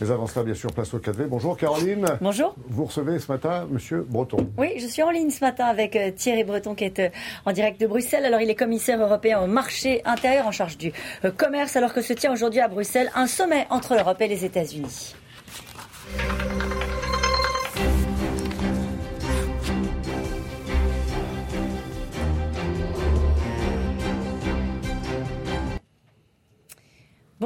Mais avant cela, bien sûr, place au 4V. Bonjour Caroline. Bonjour. Vous recevez ce matin Monsieur Breton. Oui, je suis en ligne ce matin avec euh, Thierry Breton qui est euh, en direct de Bruxelles. Alors il est commissaire européen au marché intérieur en charge du euh, commerce alors que se tient aujourd'hui à Bruxelles un sommet entre l'Europe et les États-Unis.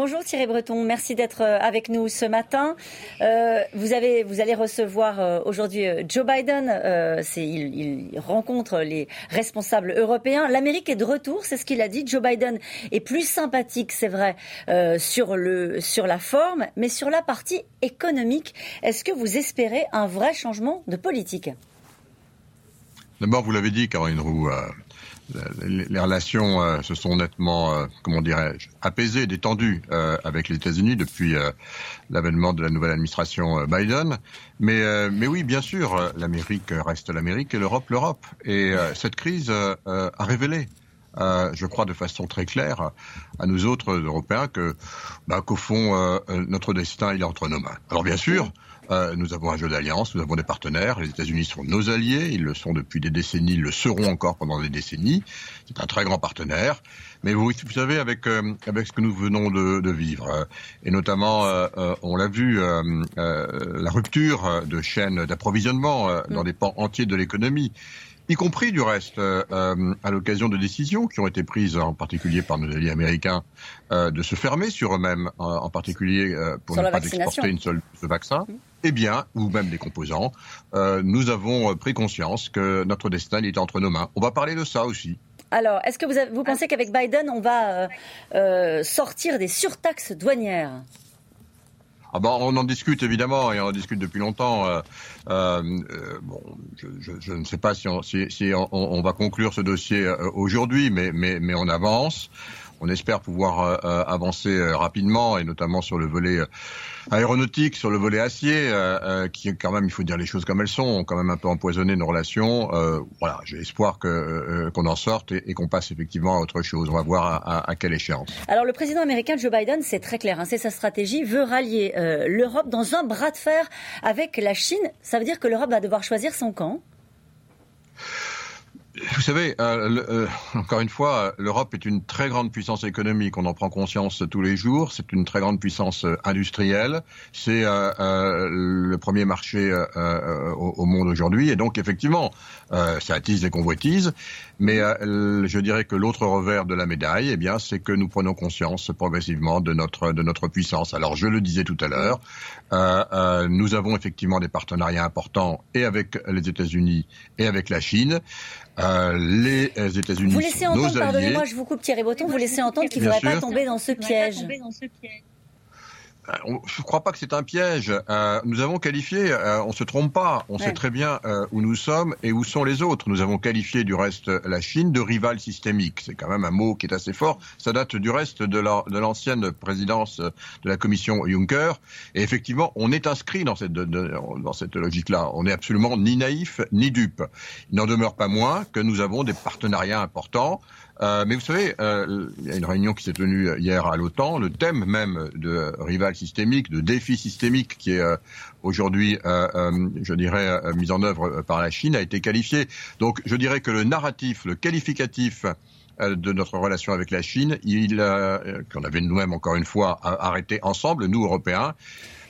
Bonjour Thierry Breton, merci d'être euh, avec nous ce matin. Euh, vous, avez, vous allez recevoir euh, aujourd'hui euh, Joe Biden. Euh, il, il, rencontre les responsables européens. L'Amérique est de retour, c'est ce qu'il a dit. Joe Biden est plus sympathique, c'est vrai, euh, sur, le, sur la forme, mais sur la partie économique. Est-ce que vous espérez un vrai changement de politique? D'abord, vous l'avez dit, Caroline Roux les relations euh, se sont nettement, euh, comment dirais-je, apaisées, détendues euh, avec les États-Unis depuis euh, l'avènement de la nouvelle administration euh, Biden. Mais, euh, mais oui, bien sûr, l'Amérique reste l'Amérique et l'Europe l'Europe. Et cette crise a révélé euh, je crois de façon très claire à nous autres Européens que bah, qu'au fond euh, notre destin il est entre nos mains. Alors bien sûr, euh, nous avons un jeu d'alliance, nous avons des partenaires. Les États-Unis sont nos alliés, ils le sont depuis des décennies, ils le seront encore pendant des décennies. C'est un très grand partenaire. Mais vous, vous savez, avec euh, avec ce que nous venons de, de vivre, euh, et notamment, euh, on l'a vu, la rupture de chaînes d'approvisionnement dans des pans entiers de l'économie y compris du reste euh, à l'occasion de décisions qui ont été prises en particulier par nos alliés américains euh, de se fermer sur eux-mêmes, en, en particulier euh, pour Sur ne pas exporter une seule ce vaccin. Mhm. Eh bien, ou même des composants, euh, nous avons pris conscience que notre destin était entre nos mains. On va parler de ça aussi. Alors, est-ce que vous, avez- vous pensez qu'avec Biden, on va euh, euh, sortir des surtaxes douanières? Ah ben, on en discute évidemment et on en discute depuis longtemps. Euh, euh, euh, bon, je, je, je ne sais pas si on, si, si on, on va conclure ce dossier euh, aujourd'hui, mais, mais, mais on avance. On espère pouvoir euh, euh, avancer euh, rapidement et notamment sur le volet aéronautique, sur le volet acier, qui quand même, il faut dire les choses comme elles sont, ont quand même un peu empoisonné nos relations. Voilà, j'ai espoir qu'on en sorte et, qu'on passe effectivement à autre chose. On va voir à, quelle échéance. Alors, le président américain Joe Biden, c'est très clair, hein, c'est sa stratégie, veut rallier l'Europe dans un bras de fer avec la Chine. Ça veut dire que l'Europe va devoir choisir son camp. Vous savez, euh, euh, encore une fois, l'Europe est une très grande puissance économique. On en prend conscience tous les jours. C'est une très grande puissance euh, industrielle. C'est euh, euh, le premier marché euh, au, au monde aujourd'hui. Et donc, effectivement, ça attise les convoitises. Mais je dirais que l'autre revers de la médaille, eh bien, c'est que nous prenons conscience progressivement de notre de notre puissance. Alors, je le disais tout à l'heure, nous avons effectivement des partenariats importants et avec les États-Unis et avec la Chine. Euh, les États-Unis Vous laissez entendre, pardonnez-moi, je vous coupe Thierry Breton, vous laissez entendre qu'il ne faudrait pas tomber dans ce piège. Euh, Je ne crois pas que c'est un piège. Euh, nous avons qualifié, euh, on se trompe pas, on Ouais. sait très bien euh, où nous sommes et où sont les autres. Nous avons qualifié du reste la Chine de rival systémique. C'est quand même un mot qui est assez fort. Ça date du reste de la- de l'ancienne présidence de la commission Juncker. Et effectivement, on est inscrit dans cette, de- de- dans cette logique-là. On n'est absolument ni naïf ni dupe. Il n'en demeure pas moins que nous avons des partenariats importants. Euh, mais vous savez, euh, il y a une réunion qui s'est tenue hier à l'OTAN. Le thème même de rival systémique, de défi systémique, qui est euh, aujourd'hui, je dirais, mis en œuvre par la Chine, a été qualifié. Donc, je dirais que le narratif, le qualificatif de notre relation avec la Chine, il, euh, qu'on avait nous-mêmes encore une fois arrêté ensemble, nous Européens.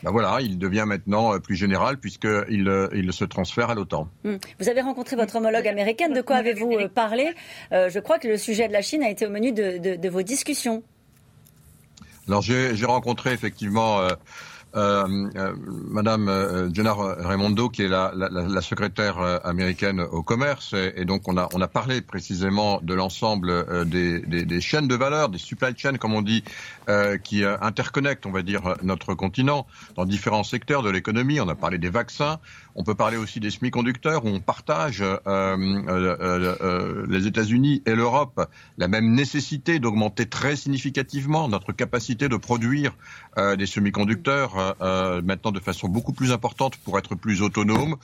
Ben voilà, il devient maintenant euh, plus général puisqu'il euh, il se transfère à l'OTAN. Hmm. Vous avez rencontré votre homologue américaine, de quoi avez-vous euh, parlé? Euh, Je crois que le sujet de la Chine a été au menu de, de- de vos discussions. Alors j'ai rencontré effectivement euh, euh, euh, Madame euh, Jenna Raimondo, qui est la, secrétaire euh, américaine au commerce, et, donc on a, parlé précisément de l'ensemble euh, des, chaînes de valeur, des supply chains, comme on dit, euh, qui euh, interconnectent, on va dire, notre continent dans différents secteurs de l'économie. On a parlé des vaccins, on peut parler aussi des semi-conducteurs, où on partage euh, euh, euh, euh, les États-Unis et l'Europe la même nécessité d'augmenter très significativement notre capacité de produire euh, des semi-conducteurs euh, euh, maintenant de façon beaucoup plus importante pour être plus autonome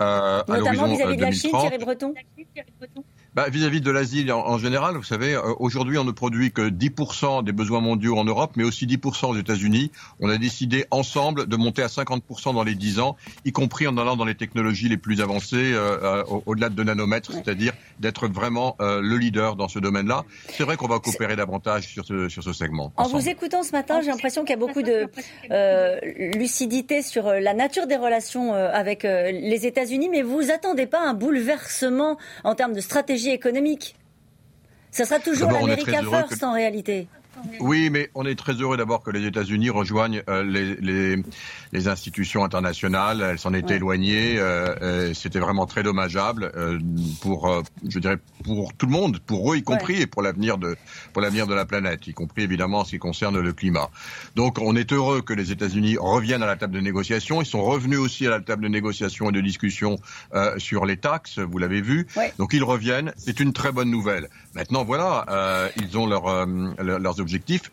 euh, Notamment vis-à-vis euh, de la Chine, 2030. Thierry Breton bah, vis-à-vis de l'Asie en, général, vous savez, euh, aujourd'hui on ne produit que 10% des besoins mondiaux en Europe, mais aussi 10% aux États-Unis. On a décidé ensemble de monter à 50% dans les 10 ans, y compris en allant dans les technologies les plus avancées, euh, euh, au-delà de nanomètres, c'est-à-dire d'être vraiment le leader dans ce domaine-là. C'est vrai qu'on va coopérer davantage sur ce, sur ce segment. En vous écoutant ce matin, j'ai l'impression qu'il y a beaucoup de lucidité sur la nature des relations avec les États-Unis, mais vous attendez pas un bouleversement en termes de stratégie économique. Ça sera toujours l'America First en réalité. Oui, mais on est très heureux d'abord que les États-Unis rejoignent euh, les, les, institutions internationales. Elles s'en étaient éloignées. Euh, C'était vraiment très dommageable euh, pour, euh, je dirais, pour tout le monde, pour eux y compris, et pour l'avenir de pour l'avenir de la planète, y compris évidemment en ce qui concerne le climat. Donc, on est heureux que les États-Unis reviennent à la table de négociation. Ils sont revenus aussi à la table de négociation et de discussion sur les taxes. Vous l'avez vu. Donc, ils reviennent. C'est une très bonne nouvelle. Maintenant, voilà, ils ont leur, leurs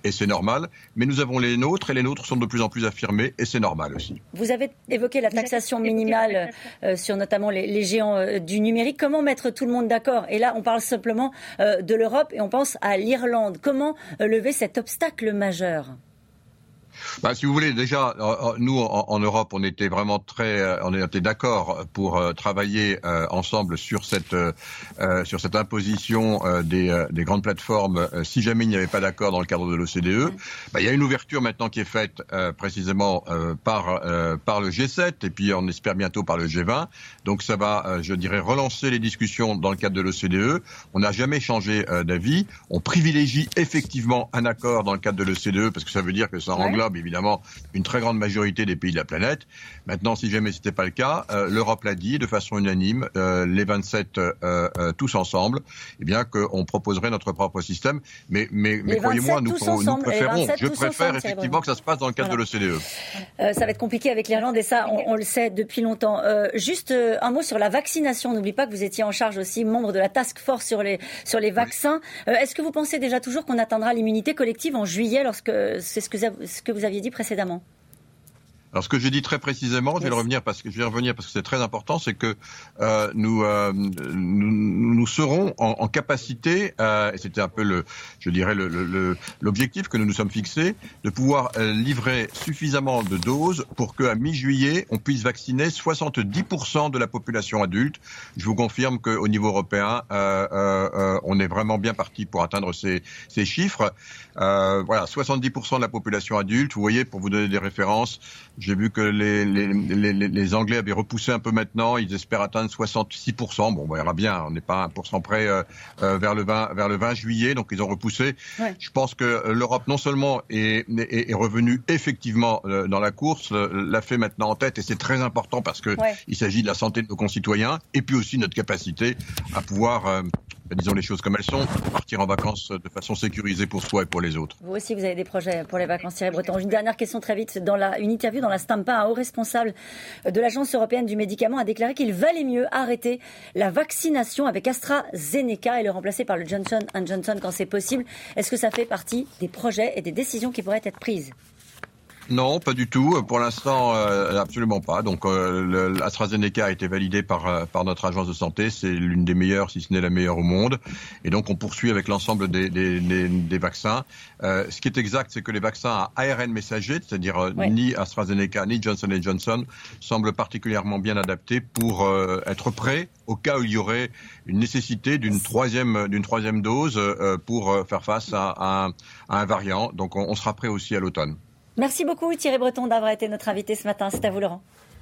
et c'est normal. Mais nous avons les nôtres et les nôtres sont de plus en plus affirmés et c'est normal aussi. Vous avez évoqué la taxation minimale euh, sur notamment les, géants euh, du numérique. Comment mettre tout le monde d'accord? Et là, on parle simplement euh, de l'Europe et on pense à l'Irlande. Comment lever cet obstacle majeur? Bah, si vous voulez, déjà, euh, euh, nous en, Europe, on était vraiment très, euh, on était d'accord pour travailler ensemble sur cette sur cette imposition des, des, grandes plateformes. si jamais il n'y avait pas d'accord dans le cadre de l'OCDE, bah, il y a une ouverture maintenant qui est faite précisément par par le G7 et puis on espère bientôt par le G20. Donc ça va, je dirais, relancer les discussions dans le cadre de l'OCDE. On n'a jamais changé d'avis. On privilégie effectivement un accord dans le cadre de l'OCDE parce que ça veut dire que ça englobe évidemment une très grande majorité des pays de la planète. Maintenant, si jamais ce n'était pas le cas, euh, l'Europe l'a dit de façon unanime, euh, les 27 euh, tous ensemble, eh bien qu'on proposerait notre propre système. Mais, mais, mais croyez-moi, nous, nous, préférons, je préfère effectivement que ça se passe dans le cadre de l'OCDE. ça va être compliqué avec l'Irlande et ça, on, le sait depuis longtemps. juste un mot sur la vaccination. N'oublie pas que vous étiez en charge aussi, membre de la task force sur les, sur les vaccins. Est-ce que vous pensez déjà toujours qu'on atteindra l'immunité collective en juillet lorsque c'est ce que, ce que vous vous aviez dit précédemment. Alors ce que j'ai dit très précisément, je vais revenir parce que je vais revenir parce que c'est très important, c'est que euh, nous, euh, nous, nous serons en, en capacité, euh, et c'était un peu le, je dirais l'objectif le, que nous nous sommes fixés, de pouvoir livrer suffisamment de doses pour qu'à mi-juillet on puisse vacciner 70% de la population adulte. Je vous confirme qu'au niveau européen, on est vraiment bien parti pour atteindre ces, ces chiffres. voilà, 70% de la population adulte. Vous voyez, pour vous donner des références. J'ai vu que les, les, les, les, Anglais avaient repoussé un peu maintenant. Ils espèrent atteindre 66%. Bon, on verra bien. On n'est pas 1% près euh, euh, vers, le 20, vers le 20 juillet. Donc, ils ont repoussé. Je pense que euh, l'Europe, non seulement est, est, est revenue effectivement dans la course, l'a fait maintenant en tête. Et c'est très important parce que il s'agit de la santé de nos concitoyens et puis aussi notre capacité à pouvoir ben, disons les choses comme elles sont, partir en vacances de façon sécurisée pour soi et pour les autres. Vous aussi, vous avez des projets pour les vacances, Thierry Breton. Une dernière question très vite. Dans la, une interview dans la Stampa, un haut responsable de l'Agence européenne du médicament a déclaré qu'il valait mieux arrêter la vaccination avec AstraZeneca et le remplacer par le Johnson Johnson quand c'est possible. Est-ce que ça fait partie des projets et des décisions qui pourraient être prises? Non, pas du tout. Pour l'instant, euh, absolument pas. Donc, euh, l'AstraZeneca a été validé par, euh, par notre agence de santé. C'est l'une des meilleures, si ce n'est la meilleure au monde. Et donc, on poursuit avec l'ensemble des, des, des, des, vaccins. Euh, ce qui est exact, c'est que les vaccins à ARN messager, c'est-à-dire euh, ni AstraZeneca ni Johnson Johnson, semblent particulièrement bien adaptés pour être prêts au cas où il y aurait une nécessité d'une troisième, d'une troisième dose pour faire face à, à, à, un variant. Donc, on, on sera prêt aussi à l'automne. Merci beaucoup Thierry Breton d'avoir été notre invité ce matin. C'est à vous Laurent.